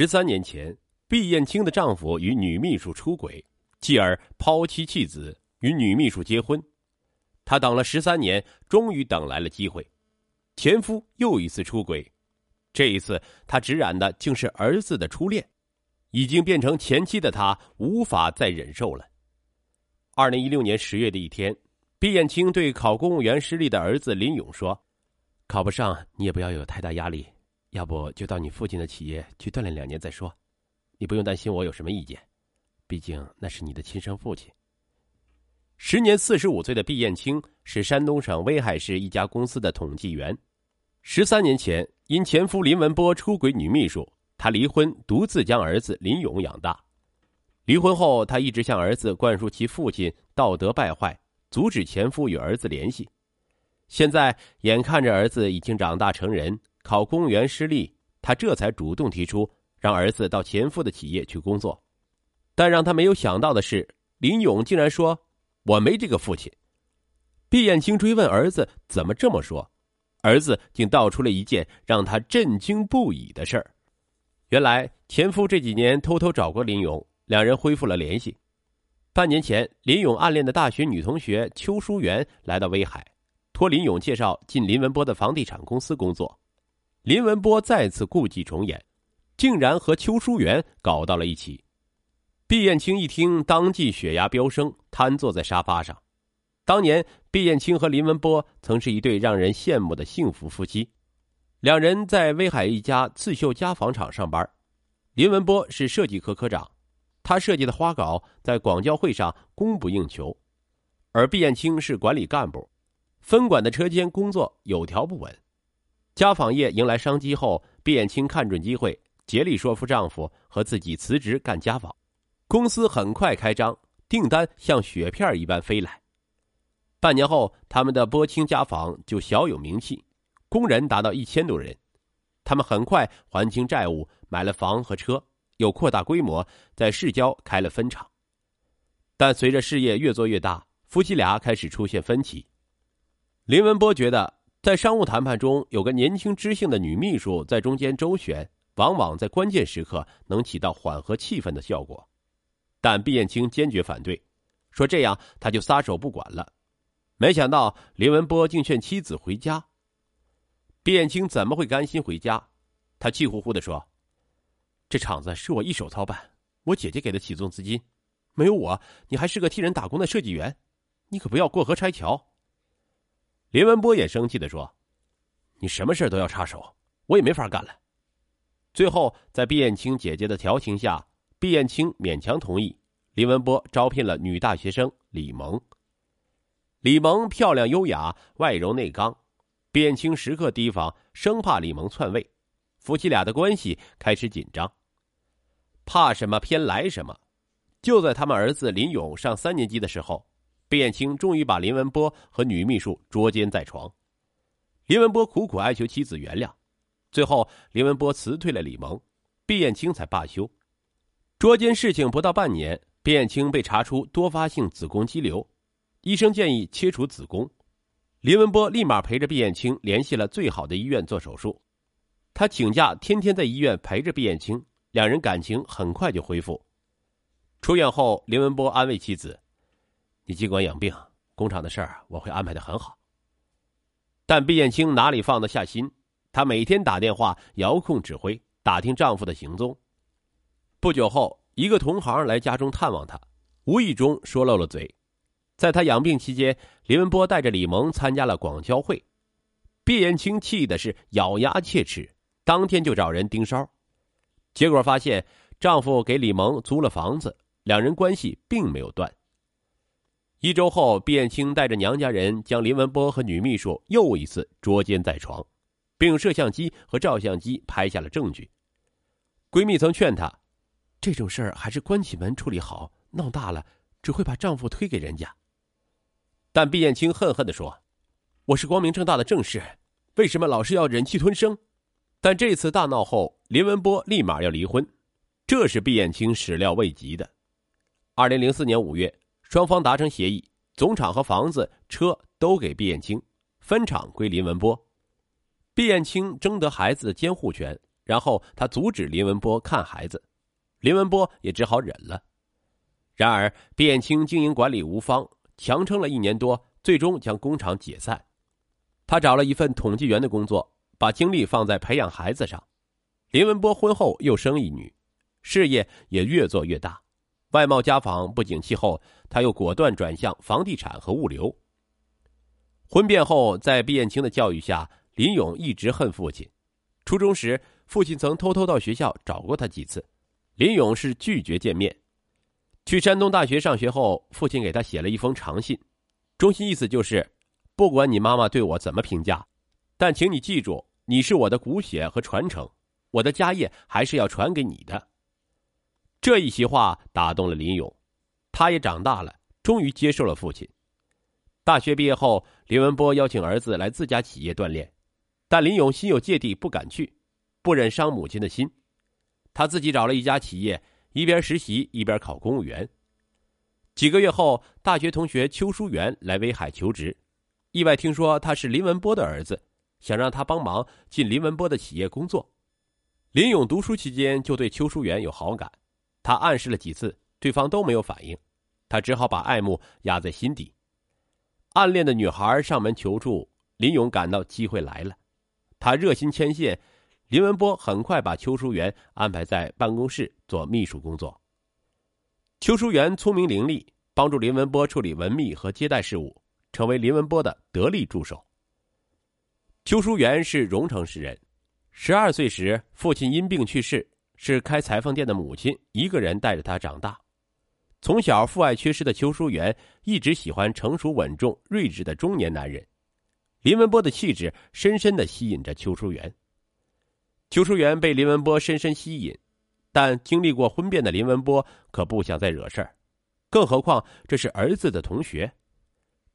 十三年前，毕艳青的丈夫与女秘书出轨，继而抛妻弃子，与女秘书结婚。她等了十三年，终于等来了机会。前夫又一次出轨，这一次他直染的竟是儿子的初恋，已经变成前妻的她无法再忍受了。二零一六年十月的一天，毕艳青对考公务员失利的儿子林勇说：“考不上，你也不要有太大压力。”要不就到你父亲的企业去锻炼两年再说，你不用担心我有什么意见，毕竟那是你的亲生父亲。时年四十五岁的毕艳青是山东省威海市一家公司的统计员。十三年前，因前夫林文波出轨女秘书，他离婚，独自将儿子林勇养大。离婚后，他一直向儿子灌输其父亲道德败坏，阻止前夫与儿子联系。现在眼看着儿子已经长大成人。考公务员失利，他这才主动提出让儿子到前夫的企业去工作。但让他没有想到的是，林勇竟然说：“我没这个父亲。”毕艳青追问儿子怎么这么说，儿子竟道出了一件让他震惊不已的事儿：原来前夫这几年偷偷找过林勇，两人恢复了联系。半年前，林勇暗恋的大学女同学邱淑媛来到威海，托林勇介绍进林文波的房地产公司工作。林文波再次故伎重演，竟然和邱淑媛搞到了一起。毕艳清一听，当即血压飙升，瘫坐在沙发上。当年，毕艳清和林文波曾是一对让人羡慕的幸福夫妻。两人在威海一家刺绣家纺厂上班，林文波是设计科科长，他设计的花稿在广交会上供不应求；而毕艳清是管理干部，分管的车间工作有条不紊。家纺业迎来商机后，毕艳清看准机会，竭力说服丈夫和自己辞职干家纺。公司很快开张，订单像雪片一般飞来。半年后，他们的波清家纺就小有名气，工人达到一千多人。他们很快还清债务，买了房和车，又扩大规模，在市郊开了分厂。但随着事业越做越大，夫妻俩开始出现分歧。林文波觉得。在商务谈判中，有个年轻知性的女秘书在中间周旋，往往在关键时刻能起到缓和气氛的效果。但毕艳青坚决反对，说这样他就撒手不管了。没想到林文波竟劝妻子回家。毕艳青怎么会甘心回家？他气呼呼的说：“这厂子是我一手操办，我姐姐给的启动资金，没有我，你还是个替人打工的设计员，你可不要过河拆桥。”林文波也生气的说：“你什么事都要插手，我也没法干了。”最后，在毕艳青姐姐的调情下，毕艳青勉强同意。林文波招聘了女大学生李萌。李萌漂亮优雅，外柔内刚，毕艳清时刻提防，生怕李萌篡位，夫妻俩的关系开始紧张。怕什么偏来什么，就在他们儿子林勇上三年级的时候。毕艳清终于把林文波和女秘书捉奸在床，林文波苦苦哀求妻子原谅，最后林文波辞退了李萌，毕艳清才罢休。捉奸事情不到半年，毕艳清被查出多发性子宫肌瘤，医生建议切除子宫，林文波立马陪着毕艳清联系了最好的医院做手术，他请假天天在医院陪着毕艳清，两人感情很快就恢复。出院后，林文波安慰妻子。你尽管养病，工厂的事儿我会安排的很好。但毕艳清哪里放得下心？她每天打电话遥控指挥，打听丈夫的行踪。不久后，一个同行来家中探望她，无意中说漏了嘴。在她养病期间，林文波带着李萌参加了广交会。毕艳清气的是咬牙切齿，当天就找人盯梢。结果发现，丈夫给李萌租了房子，两人关系并没有断。一周后，毕艳青带着娘家人将林文波和女秘书又一次捉奸在床，并用摄像机和照相机拍下了证据。闺蜜曾劝她，这种事儿还是关起门处理好，闹大了只会把丈夫推给人家。但毕艳青恨恨的说：“我是光明正大的正室，为什么老是要忍气吞声？”但这次大闹后，林文波立马要离婚，这是毕艳青始料未及的。二零零四年五月。双方达成协议，总厂和房子、车都给毕艳青，分厂归林文波。毕艳青争得孩子的监护权，然后他阻止林文波看孩子，林文波也只好忍了。然而，毕艳青经营管理无方，强撑了一年多，最终将工厂解散。他找了一份统计员的工作，把精力放在培养孩子上。林文波婚后又生一女，事业也越做越大。外贸家纺不景气后，他又果断转向房地产和物流。婚变后，在毕艳青的教育下，林勇一直恨父亲。初中时，父亲曾偷偷到学校找过他几次，林勇是拒绝见面。去山东大学上学后，父亲给他写了一封长信，中心意思就是：不管你妈妈对我怎么评价，但请你记住，你是我的骨血和传承，我的家业还是要传给你的。这一席话打动了林勇，他也长大了，终于接受了父亲。大学毕业后，林文波邀请儿子来自家企业锻炼，但林勇心有芥蒂，不敢去，不忍伤母亲的心，他自己找了一家企业。一边实习一边考公务员。几个月后，大学同学邱淑媛来威海求职，意外听说他是林文波的儿子，想让他帮忙进林文波的企业工作。林勇读书期间就对邱淑媛有好感，他暗示了几次，对方都没有反应，他只好把爱慕压在心底。暗恋的女孩上门求助，林勇感到机会来了，他热心牵线。林文波很快把邱淑媛安排在办公室做秘书工作。邱淑媛聪明伶俐，帮助林文波处理文秘和接待事务，成为林文波的得力助手。邱淑媛是荣城市人，十二岁时父亲因病去世，是开裁缝店的母亲一个人带着他长大。从小父爱缺失的邱淑媛一直喜欢成熟稳重、睿智的中年男人。林文波的气质深深的吸引着邱淑媛。邱淑媛被林文波深深吸引，但经历过婚变的林文波可不想再惹事儿，更何况这是儿子的同学。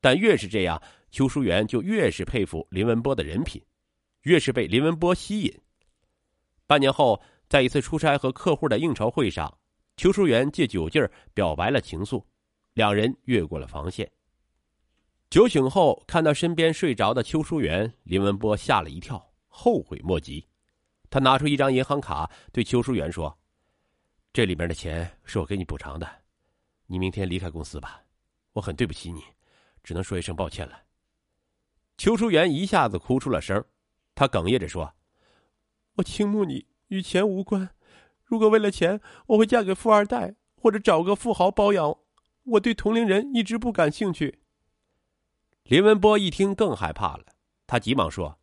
但越是这样，邱淑媛就越是佩服林文波的人品，越是被林文波吸引。半年后，在一次出差和客户的应酬会上，邱淑媛借酒劲儿表白了情愫，两人越过了防线。酒醒后，看到身边睡着的邱淑媛，林文波吓了一跳，后悔莫及。他拿出一张银行卡，对邱淑媛说：“这里面的钱是我给你补偿的，你明天离开公司吧。我很对不起你，只能说一声抱歉了。”邱淑媛一下子哭出了声，她哽咽着说：“我倾慕你，与钱无关。如果为了钱，我会嫁给富二代，或者找个富豪包养。我对同龄人一直不感兴趣。”林文波一听更害怕了，他急忙说：“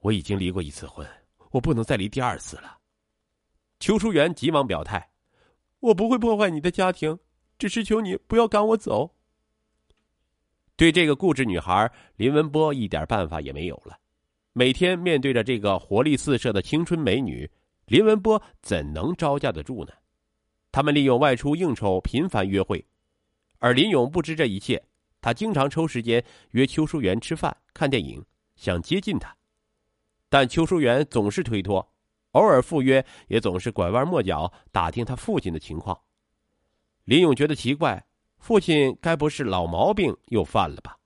我已经离过一次婚。”我不能再离第二次了。邱淑媛急忙表态：“我不会破坏你的家庭，只是求你不要赶我走。”对这个固执女孩，林文波一点办法也没有了。每天面对着这个活力四射的青春美女，林文波怎能招架得住呢？他们利用外出应酬，频繁约会，而林勇不知这一切。他经常抽时间约邱淑媛吃饭、看电影，想接近她。但邱淑媛总是推脱，偶尔赴约也总是拐弯抹角打听他父亲的情况。林勇觉得奇怪，父亲该不是老毛病又犯了吧？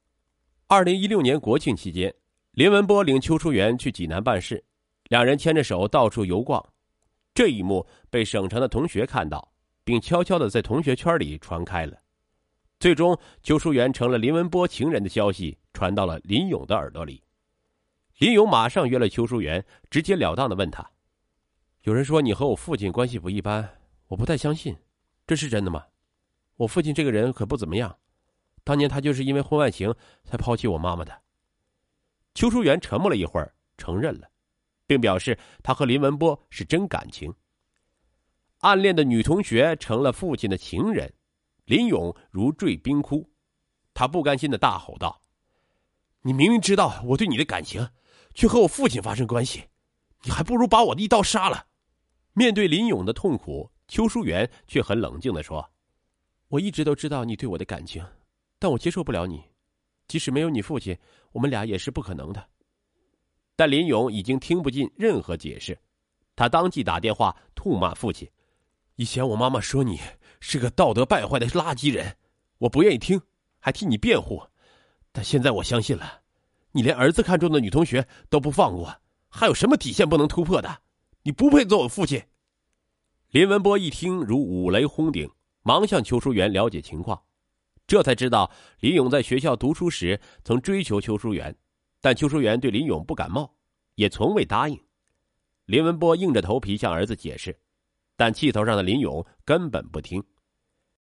二零一六年国庆期间，林文波领邱淑媛去济南办事，两人牵着手到处游逛。这一幕被省城的同学看到，并悄悄的在同学圈里传开了。最终，邱淑媛成了林文波情人的消息传到了林勇的耳朵里。林勇马上约了邱淑媛，直截了当的问他：“有人说你和我父亲关系不一般，我不太相信，这是真的吗？我父亲这个人可不怎么样，当年他就是因为婚外情才抛弃我妈妈的。”邱淑媛沉默了一会儿，承认了，并表示他和林文波是真感情。暗恋的女同学成了父亲的情人，林勇如坠冰窟，他不甘心的大吼道：“你明明知道我对你的感情！”却和我父亲发生关系，你还不如把我的一刀杀了。面对林勇的痛苦，邱淑媛却很冷静的说：“我一直都知道你对我的感情，但我接受不了你。即使没有你父亲，我们俩也是不可能的。”但林勇已经听不进任何解释，他当即打电话痛骂父亲：“以前我妈妈说你是个道德败坏的垃圾人，我不愿意听，还替你辩护，但现在我相信了。”你连儿子看中的女同学都不放过，还有什么底线不能突破的？你不配做我父亲。林文波一听如五雷轰顶，忙向邱淑媛了解情况，这才知道林勇在学校读书时曾追求邱淑媛，但邱淑媛对林勇不感冒，也从未答应。林文波硬着头皮向儿子解释，但气头上的林勇根本不听。